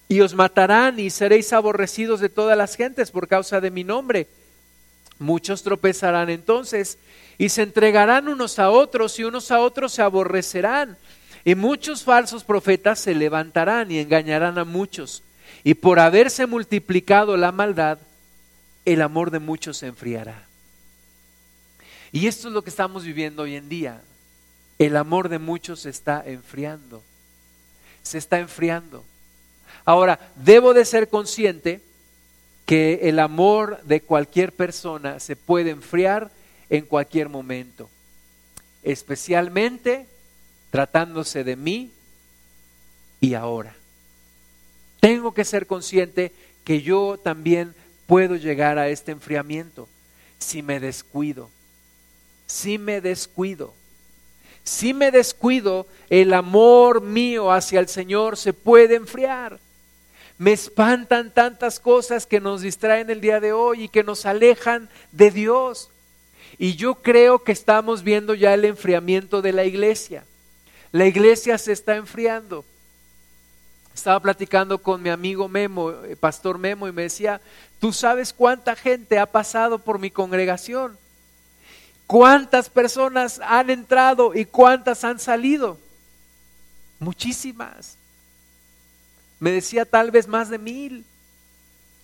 y os matarán y seréis aborrecidos de todas las gentes por causa de mi nombre. Muchos tropezarán entonces y se entregarán unos a otros y unos a otros se aborrecerán. Y muchos falsos profetas se levantarán y engañarán a muchos. Y por haberse multiplicado la maldad, el amor de muchos se enfriará. Y esto es lo que estamos viviendo hoy en día. El amor de muchos se está enfriando. Se está enfriando. Ahora, debo de ser consciente que el amor de cualquier persona se puede enfriar en cualquier momento. Especialmente tratándose de mí y ahora. Tengo que ser consciente que yo también puedo llegar a este enfriamiento si me descuido si me descuido. Si me descuido, el amor mío hacia el Señor se puede enfriar. Me espantan tantas cosas que nos distraen el día de hoy y que nos alejan de Dios. Y yo creo que estamos viendo ya el enfriamiento de la iglesia. La iglesia se está enfriando. Estaba platicando con mi amigo Memo, eh, Pastor Memo, y me decía, tú sabes cuánta gente ha pasado por mi congregación, cuántas personas han entrado y cuántas han salido. Muchísimas. Me decía tal vez más de mil.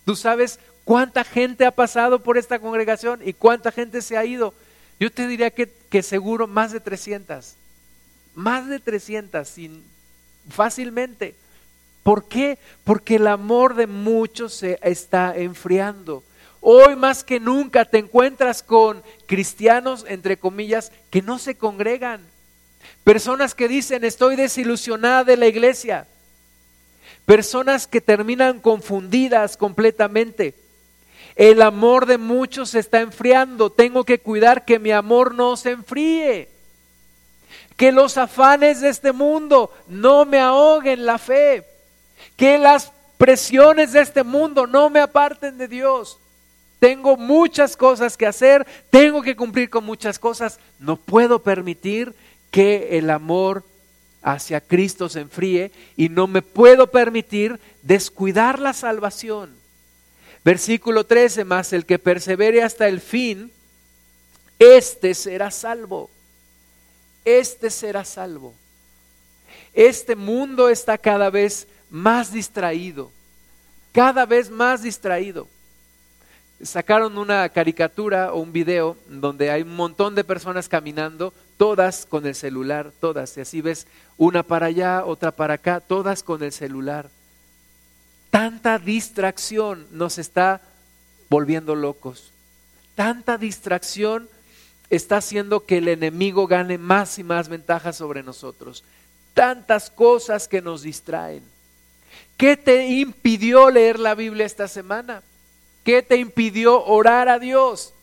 Tú sabes cuánta gente ha pasado por esta congregación y cuánta gente se ha ido. Yo te diría que, que seguro más de 300. Más de 300, sin, fácilmente. ¿Por qué? Porque el amor de muchos se está enfriando. Hoy más que nunca te encuentras con cristianos, entre comillas, que no se congregan. Personas que dicen, estoy desilusionada de la iglesia. Personas que terminan confundidas completamente. El amor de muchos se está enfriando. Tengo que cuidar que mi amor no se enfríe. Que los afanes de este mundo no me ahoguen la fe. Que las presiones de este mundo no me aparten de Dios. Tengo muchas cosas que hacer, tengo que cumplir con muchas cosas. No puedo permitir que el amor hacia Cristo se enfríe y no me puedo permitir descuidar la salvación. Versículo 13 más, el que persevere hasta el fin, este será salvo. Este será salvo. Este mundo está cada vez más distraído, cada vez más distraído. Sacaron una caricatura o un video donde hay un montón de personas caminando, todas con el celular, todas. Y así ves una para allá, otra para acá, todas con el celular. Tanta distracción nos está volviendo locos. Tanta distracción está haciendo que el enemigo gane más y más ventajas sobre nosotros. Tantas cosas que nos distraen. ¿Qué te impidió leer la Biblia esta semana? ¿Qué te impidió orar a Dios?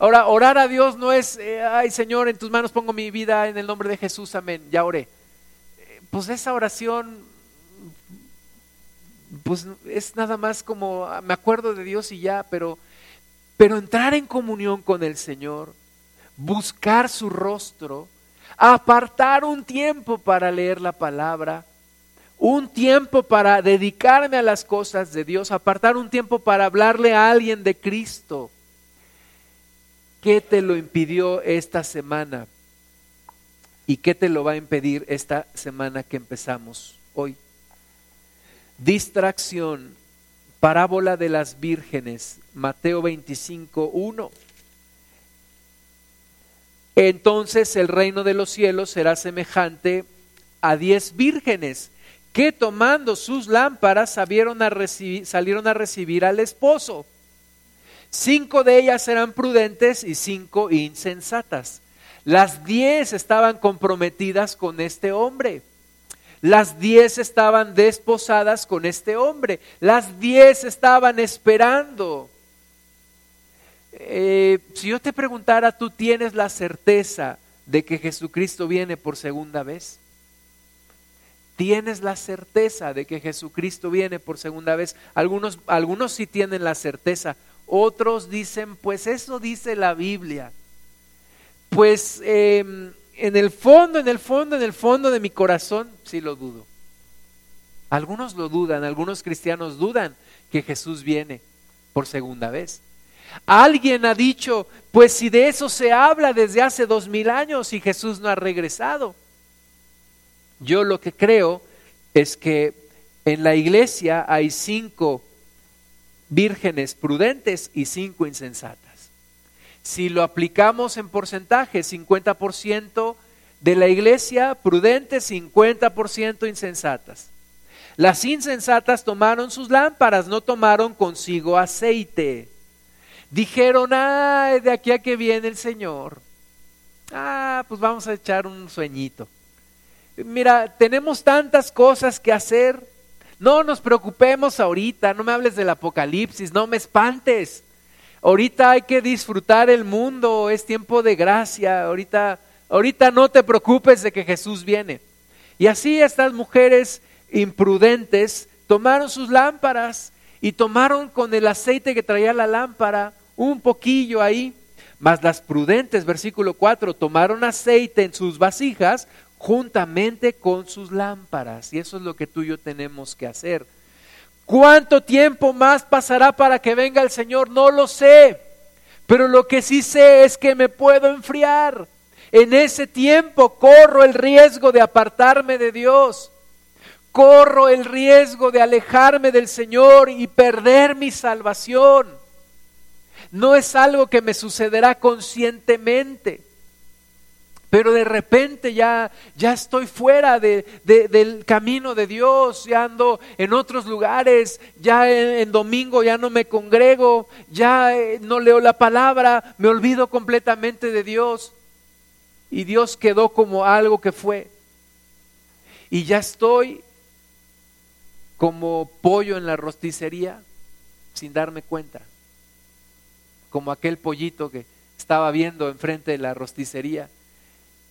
Ahora, orar a Dios no es, eh, ay Señor, en tus manos pongo mi vida en el nombre de Jesús, amén, ya oré. Eh, pues esa oración, pues es nada más como, ah, me acuerdo de Dios y ya, pero, pero entrar en comunión con el Señor, buscar su rostro, apartar un tiempo para leer la palabra, un tiempo para dedicarme a las cosas de Dios, apartar un tiempo para hablarle a alguien de Cristo. ¿Qué te lo impidió esta semana? ¿Y qué te lo va a impedir esta semana que empezamos hoy? Distracción, parábola de las vírgenes, Mateo 25, 1. Entonces el reino de los cielos será semejante a diez vírgenes que tomando sus lámparas salieron a, recibir, al esposo. Cinco de ellas eran prudentes y cinco insensatas. Las diez estaban comprometidas con este hombre. Las diez estaban desposadas con este hombre. Las diez estaban esperando. Eh, si yo te preguntara, ¿tú tienes la certeza de que Jesucristo viene por segunda vez? Tienes la certeza de que Jesucristo viene por segunda vez. Algunos, algunos sí tienen la certeza, otros dicen, pues eso dice la Biblia. Pues em, en el fondo, en el fondo, en el fondo de mi corazón, sí lo dudo. Algunos lo dudan, algunos cristianos dudan que Jesús viene por segunda vez. Alguien ha dicho, pues si de eso se habla desde hace dos mil años y Jesús no ha regresado. Yo lo que creo es que en la iglesia hay cinco vírgenes prudentes y cinco insensatas. Si lo aplicamos en porcentaje, 50% de la iglesia prudentes, 50% insensatas. Las insensatas tomaron sus lámparas, no tomaron consigo aceite. Dijeron, ay, de aquí a que viene el Señor. Ah, pues vamos a echar un sueñito mira, tenemos tantas cosas que hacer. No nos preocupemos ahorita, no me hables del apocalipsis, no me espantes. Ahorita hay que disfrutar el mundo, es tiempo de gracia. Ahorita, ahorita no te preocupes de que Jesús viene. Y así estas mujeres imprudentes tomaron sus lámparas y tomaron con el aceite que traía la lámpara un poquillo ahí. Mas las prudentes, versículo 4, tomaron aceite en sus vasijas juntamente con sus lámparas. Y eso es lo que tú y yo tenemos que hacer. ¿Cuánto tiempo más pasará para que venga el Señor? No lo sé. Pero lo que sí sé es que me puedo enfriar. En ese tiempo corro el riesgo de apartarme de Dios. Corro el riesgo de alejarme del Señor y perder mi salvación. No es algo que me sucederá conscientemente pero de repente ya, ya estoy fuera de, del camino de Dios, ya ando en otros lugares, ya en, domingo ya no me congrego, ya eh, no leo la palabra, me olvido completamente de Dios. Y Dios quedó como algo que fue. Y ya estoy como pollo en la rosticería sin darme cuenta, como aquel pollito que estaba viendo enfrente de la rosticería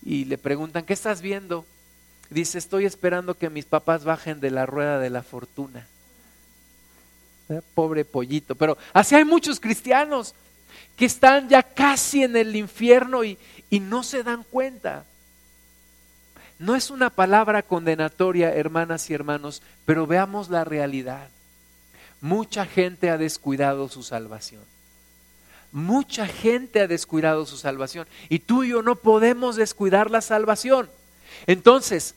y le preguntan, ¿qué estás viendo? Dice, estoy esperando que mis papás bajen de la rueda de la fortuna. Eh, pobre pollito. Pero así hay muchos cristianos que están ya casi en el infierno y, y no se dan cuenta. No es una palabra condenatoria, hermanas y hermanos, pero veamos la realidad. Mucha gente ha descuidado su salvación. Mucha gente ha descuidado su salvación y tú y yo no podemos descuidar la salvación. Entonces,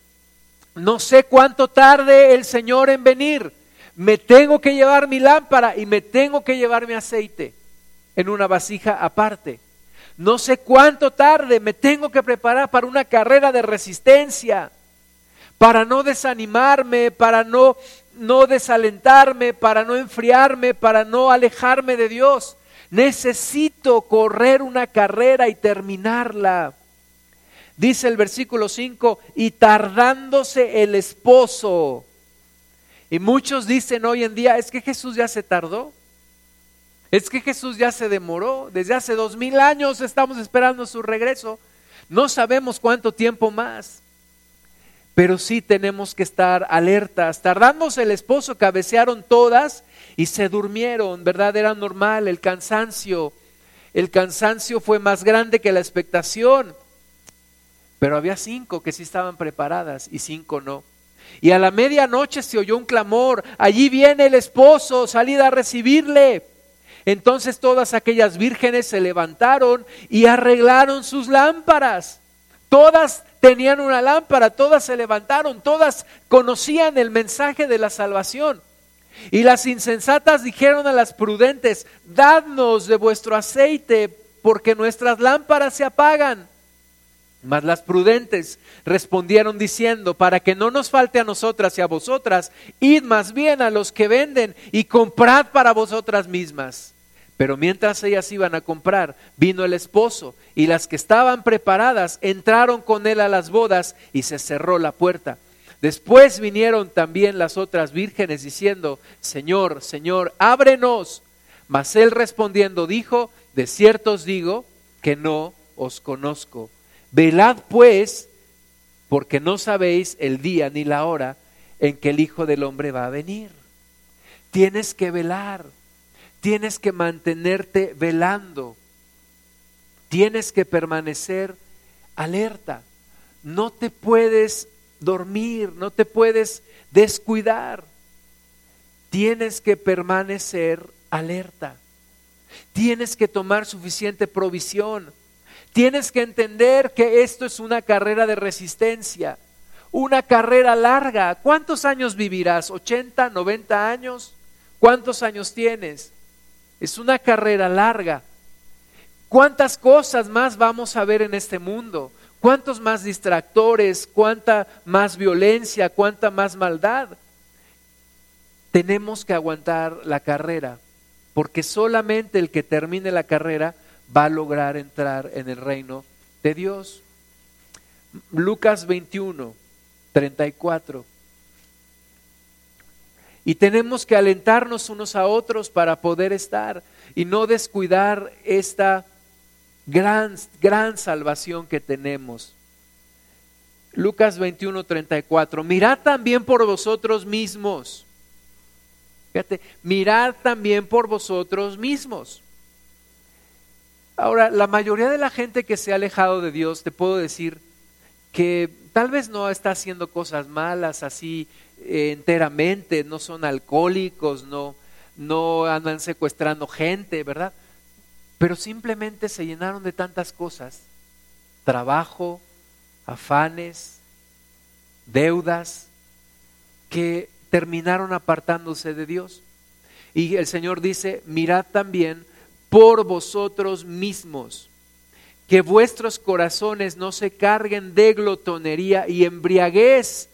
no sé cuánto tarde el Señor en venir. Me tengo que llevar mi lámpara y me tengo que llevar mi aceite en una vasija aparte. No sé cuánto tarde me tengo que preparar para una carrera de resistencia, para no desanimarme, para no, no desalentarme, para no enfriarme, para no alejarme de Dios. Necesito correr una carrera y terminarla. Dice el versículo 5, y tardándose el esposo. Y muchos dicen hoy en día, es que Jesús ya se tardó. Es que Jesús ya se demoró. Desde hace dos mil años estamos esperando su regreso. No sabemos cuánto tiempo más. Pero sí tenemos que estar alertas. Tardándose el esposo, cabecearon todas y se durmieron, ¿verdad? Era normal, el cansancio, el cansancio fue más grande que la expectación, pero había cinco que sí estaban preparadas y cinco no. Y a la medianoche se oyó un clamor, allí viene el esposo, salid a recibirle. Entonces todas aquellas vírgenes se levantaron y arreglaron sus lámparas. Todas tenían una lámpara, todas se levantaron, todas conocían el mensaje de la salvación. Y las insensatas dijeron a las prudentes, dadnos de vuestro aceite, porque nuestras lámparas se apagan. Mas las prudentes respondieron diciendo, para que no nos falte a nosotras y a vosotras, id más bien a los que venden y comprad para vosotras mismas. Pero mientras ellas iban a comprar, vino el esposo, y las que estaban preparadas entraron con él a las bodas y se cerró la puerta. Después vinieron también las otras vírgenes diciendo, Señor, Señor, ábrenos. Mas él respondiendo dijo, de cierto os digo que no os conozco. Velad pues, porque no sabéis el día ni la hora en que el Hijo del Hombre va a venir. Tienes que velar, tienes que mantenerte velando, tienes que permanecer alerta. No te puedes dormir, no te puedes descuidar. Tienes que permanecer alerta. Tienes que tomar suficiente provisión. Tienes que entender que esto es una carrera de resistencia, una carrera larga. ¿Cuántos años vivirás? ¿80, 90 años? ¿Cuántos años tienes? Es una carrera larga. ¿Cuántas cosas más vamos a ver en este mundo? ¿Cuántos más distractores? ¿Cuánta más violencia? ¿Cuánta más maldad? Tenemos que aguantar la carrera, porque solamente el que termine la carrera va a lograr entrar en el reino de Dios. Lucas 21, 34. Y tenemos que alentarnos unos a otros para poder estar y no descuidar esta gran, gran salvación que tenemos. Lucas 21, 34. Mirad también por vosotros mismos. Fíjate, mirad también por vosotros mismos. Ahora, la mayoría de la gente que se ha alejado de Dios, te puedo decir que tal vez no está haciendo cosas malas así eh, enteramente, no son alcohólicos, no, no andan secuestrando gente, ¿verdad? Pero simplemente se llenaron de tantas cosas, trabajo, afanes, deudas, que terminaron apartándose de Dios. Y el Señor dice, mirad también por vosotros mismos, que vuestros corazones no se carguen de glotonería y embriaguez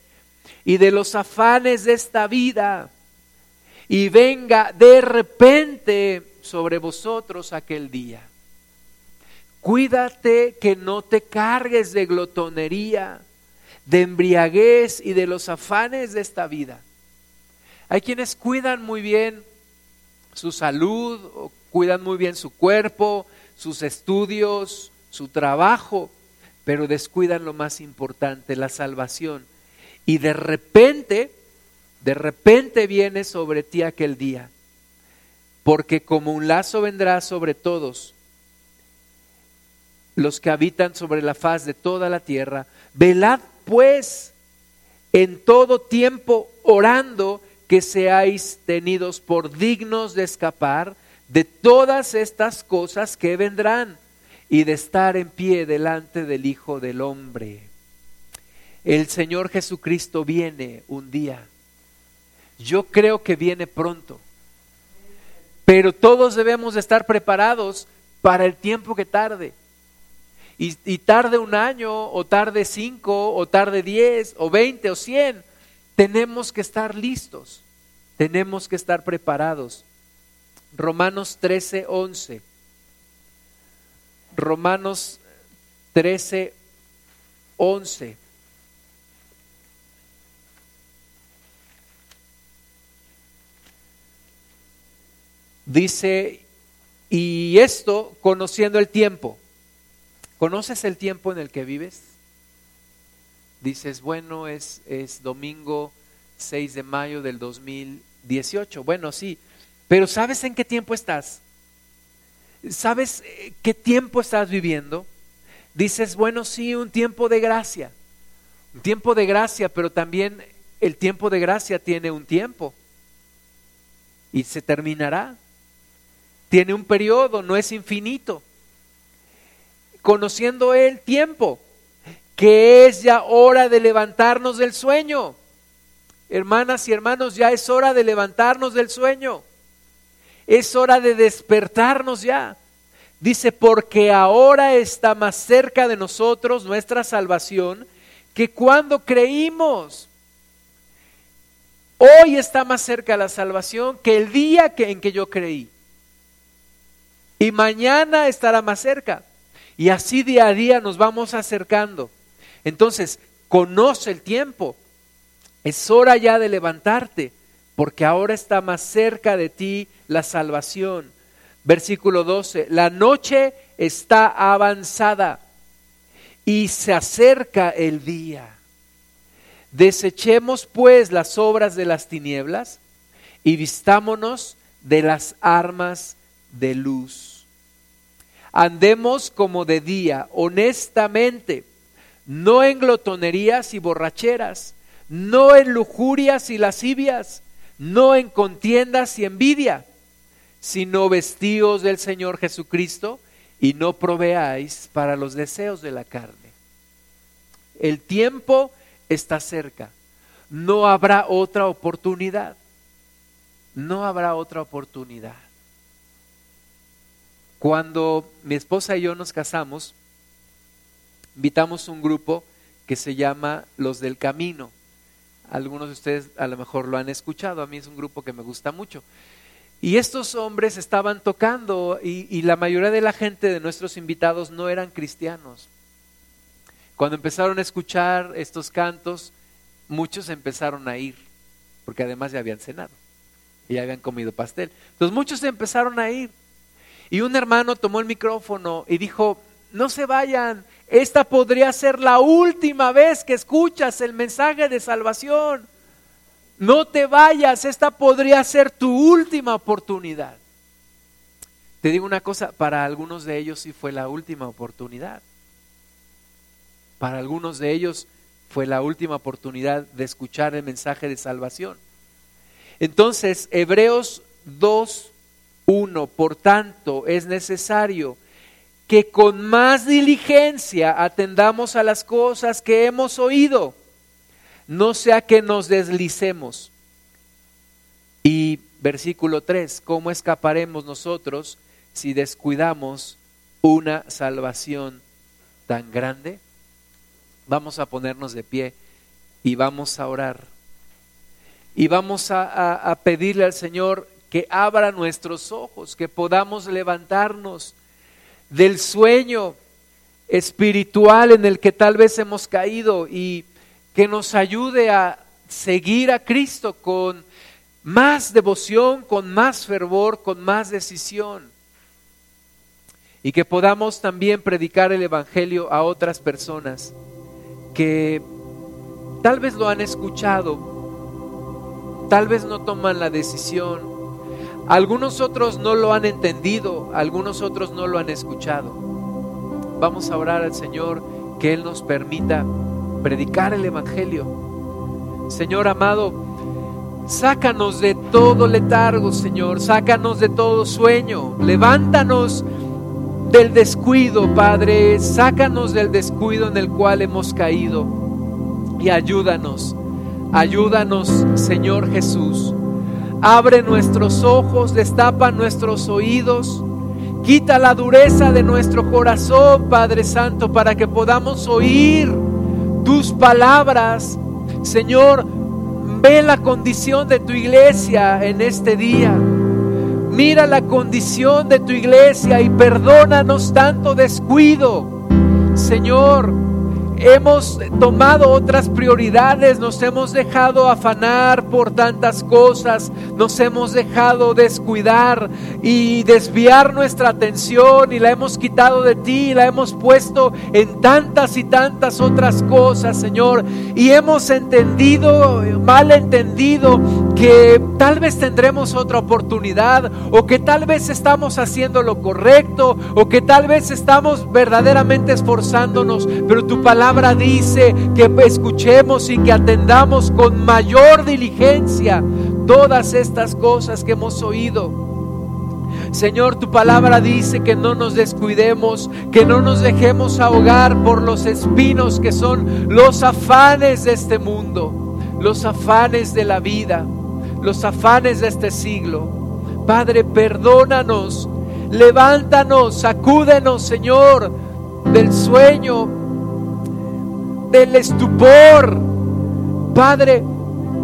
y de los afanes de esta vida, y venga de repente sobre vosotros aquel día. Cuídate que no te cargues de glotonería, de embriaguez y de los afanes de esta vida. Hay quienes cuidan muy bien su salud, o cuidan muy bien su cuerpo, sus estudios, su trabajo, pero descuidan lo más importante, la salvación. Y de repente, de repente viene sobre ti aquel día, porque como un lazo vendrá sobre todos los que habitan sobre la faz de toda la tierra. Velad pues en todo tiempo orando que seáis tenidos por dignos de escapar de todas estas cosas que vendrán y de estar en pie delante del Hijo del Hombre. El Señor Jesucristo viene un día. Yo creo que viene pronto. Pero todos debemos estar preparados para el tiempo que tarde. Y, y, tarde un año, o tarde cinco, o tarde diez, o veinte, o cien. Tenemos que estar listos. Tenemos que estar preparados. Romanos 13, 11. Romanos 13, 11. Dice, y esto conociendo el tiempo. ¿Conoces el tiempo en el que vives? Dices, bueno, es, es domingo 6 de mayo del 2018. Bueno, sí, pero ¿sabes en qué tiempo estás? ¿Sabes eh, qué tiempo estás viviendo? Dices, bueno, sí, un tiempo de gracia. Un tiempo de gracia, pero también el tiempo de gracia tiene un tiempo. Y se terminará. Tiene un periodo, no es infinito. Conociendo el tiempo, que es ya hora de levantarnos del sueño. Hermanas y hermanos, ya es hora de levantarnos del sueño. Es hora de despertarnos ya. Dice, porque ahora está más cerca de nosotros nuestra salvación que cuando creímos. Hoy está más cerca la salvación que el día que, en que yo creí. Y mañana estará más cerca. Y así día a día nos vamos acercando. Entonces, conoce el tiempo. Es hora ya de levantarte porque ahora está más cerca de ti la salvación. Versículo 12, la noche está avanzada y se acerca el día. Desechemos pues las obras de las tinieblas y vistámonos de las armas de luz. Andemos como de día, honestamente, no en glotonerías y borracheras, no en lujurias y lascivias no en contiendas y envidia, sino vestíos del Señor Jesucristo y no proveáis para los deseos de la carne. El tiempo está cerca. No habrá otra oportunidad. No habrá otra oportunidad. Cuando mi esposa y yo nos casamos, invitamos un grupo que se llama Los del Camino. Algunos de ustedes a lo mejor lo han escuchado, a mí es un grupo que me gusta mucho. Y estos hombres estaban tocando y, la mayoría de la gente de nuestros invitados no eran cristianos. Cuando empezaron a escuchar estos cantos, muchos empezaron a ir, porque además ya habían cenado y ya habían comido pastel. Entonces muchos empezaron a ir. Y un hermano tomó el micrófono y dijo, no se vayan, esta podría ser la última vez que escuchas el mensaje de salvación. No te vayas, esta podría ser tu última oportunidad. Te digo una cosa, para algunos de ellos sí fue la última oportunidad. Para algunos de ellos fue la última oportunidad de escuchar el mensaje de salvación. Entonces, Hebreos 2, 1, por tanto, es necesario que con más diligencia atendamos a las cosas que hemos oído, no sea que nos deslicemos. Y versículo 3, ¿cómo escaparemos nosotros si descuidamos una salvación tan grande? Vamos a ponernos de pie y vamos a orar. Y vamos a, pedirle al Señor que abra nuestros ojos, que podamos levantarnos del sueño espiritual en el que tal vez hemos caído y que nos ayude a seguir a Cristo con más devoción, con más fervor, con más decisión. Y que podamos también predicar el Evangelio a otras personas que tal vez lo han escuchado, tal vez no toman la decisión, algunos otros no lo han entendido, algunos otros no lo han escuchado. Vamos a orar al Señor que Él nos permita predicar el Evangelio. Señor amado, sácanos de todo letargo, Señor, sácanos de todo sueño, levántanos del descuido, Padre, sácanos del descuido en el cual hemos caído y ayúdanos, ayúdanos, Señor Jesús. Abre nuestros ojos, destapa nuestros oídos, quita la dureza de nuestro corazón, Padre Santo, para que podamos oír tus palabras. Señor, ve la condición de tu iglesia en este día. Mira la condición de tu iglesia y perdónanos tanto descuido. Señor, hemos tomado otras prioridades, nos hemos dejado afanar por tantas cosas, nos hemos dejado descuidar y desviar nuestra atención y la hemos quitado de ti, y la hemos puesto en tantas y tantas otras cosas, Señor, y hemos entendido, mal entendido, que tal vez tendremos otra oportunidad o que tal vez estamos haciendo lo correcto o que tal vez estamos verdaderamente esforzándonos, pero tu palabra palabra dice que escuchemos y que atendamos con mayor diligencia todas estas cosas que hemos oído. Señor, tu palabra dice que no nos descuidemos, que no nos dejemos ahogar por los espinos que son los afanes de este mundo, los afanes de la vida, los afanes de este siglo. Padre, perdónanos, levántanos, sacúdenos, Señor, del sueño del estupor. Padre,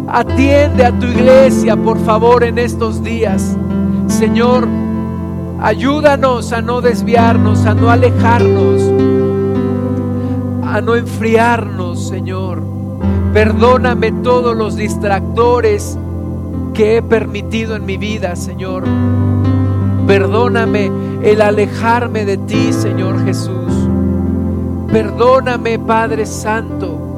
atiende a tu iglesia, por favor, en estos días. Señor, ayúdanos a no desviarnos, a no alejarnos, a no enfriarnos, Señor. Perdóname todos los distractores que he permitido en mi vida, Señor. Perdóname el alejarme de ti, Señor Jesús. Perdóname, Padre Santo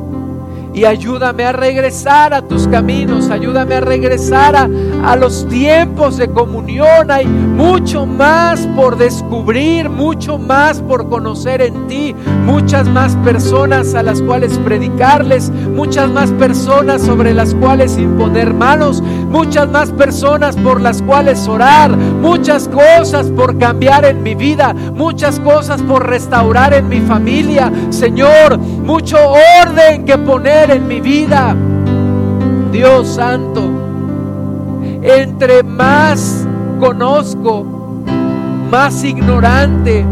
y ayúdame a regresar a tus caminos, ayúdame a regresar a, a, los tiempos de comunión. Hay mucho más por descubrir, mucho más por conocer en ti, muchas más personas a las cuales predicarles, muchas más personas sobre las cuales imponer manos, muchas más personas por las cuales orar, muchas cosas por cambiar en mi vida, muchas cosas por restaurar en mi familia. Señor, mucho orden que poner en mi vida. Dios santo, entre más conozco, más ignorante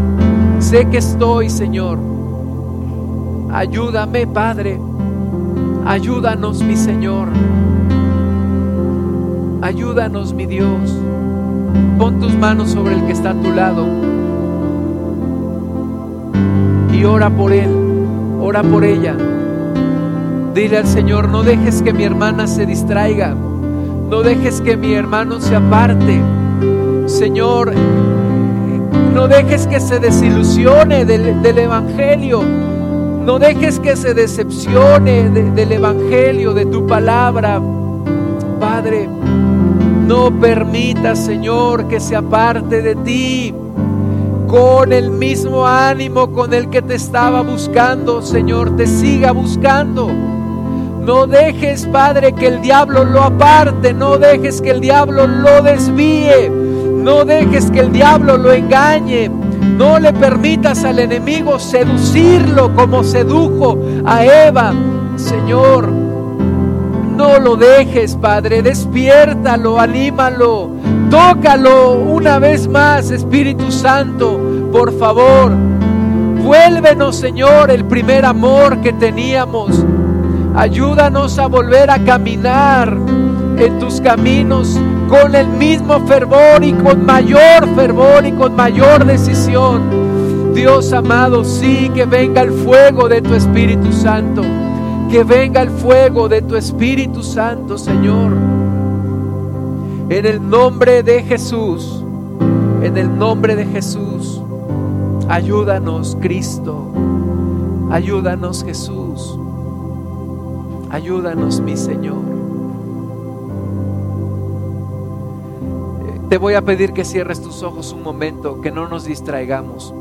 sé que estoy, Señor. Ayúdame, Padre. Ayúdanos, mi Señor. Ayúdanos, mi Dios. Pon tus manos sobre el que está a tu lado. Y ora por él. Ora por ella. Dile al Señor, no dejes que mi hermana se distraiga, no dejes que mi hermano se aparte. Señor, no dejes que se desilusione del, Evangelio, no dejes que se decepcione del Evangelio, de tu palabra. Padre, no permita, Señor, que se aparte de ti. Con el mismo ánimo con el que te estaba buscando, Señor, te siga buscando. No dejes, Padre, que el diablo lo aparte, no dejes que el diablo lo desvíe, no dejes que el diablo lo engañe, no le permitas al enemigo seducirlo como sedujo a Eva, Señor. No lo dejes, Padre, despiértalo, anímalo, tócalo una vez más, Espíritu Santo, por favor. Vuélvenos, Señor, el primer amor que teníamos. Ayúdanos a volver a caminar en tus caminos con el mismo fervor y con mayor fervor y con mayor decisión. Dios amado, sí, que venga el fuego de tu Espíritu Santo. Que venga el fuego de tu Espíritu Santo, Señor. En el nombre de Jesús, en el nombre de Jesús, ayúdanos, Cristo. Ayúdanos, Jesús. Ayúdanos, mi Señor. Te voy a pedir que cierres tus ojos un momento, que no nos distraigamos.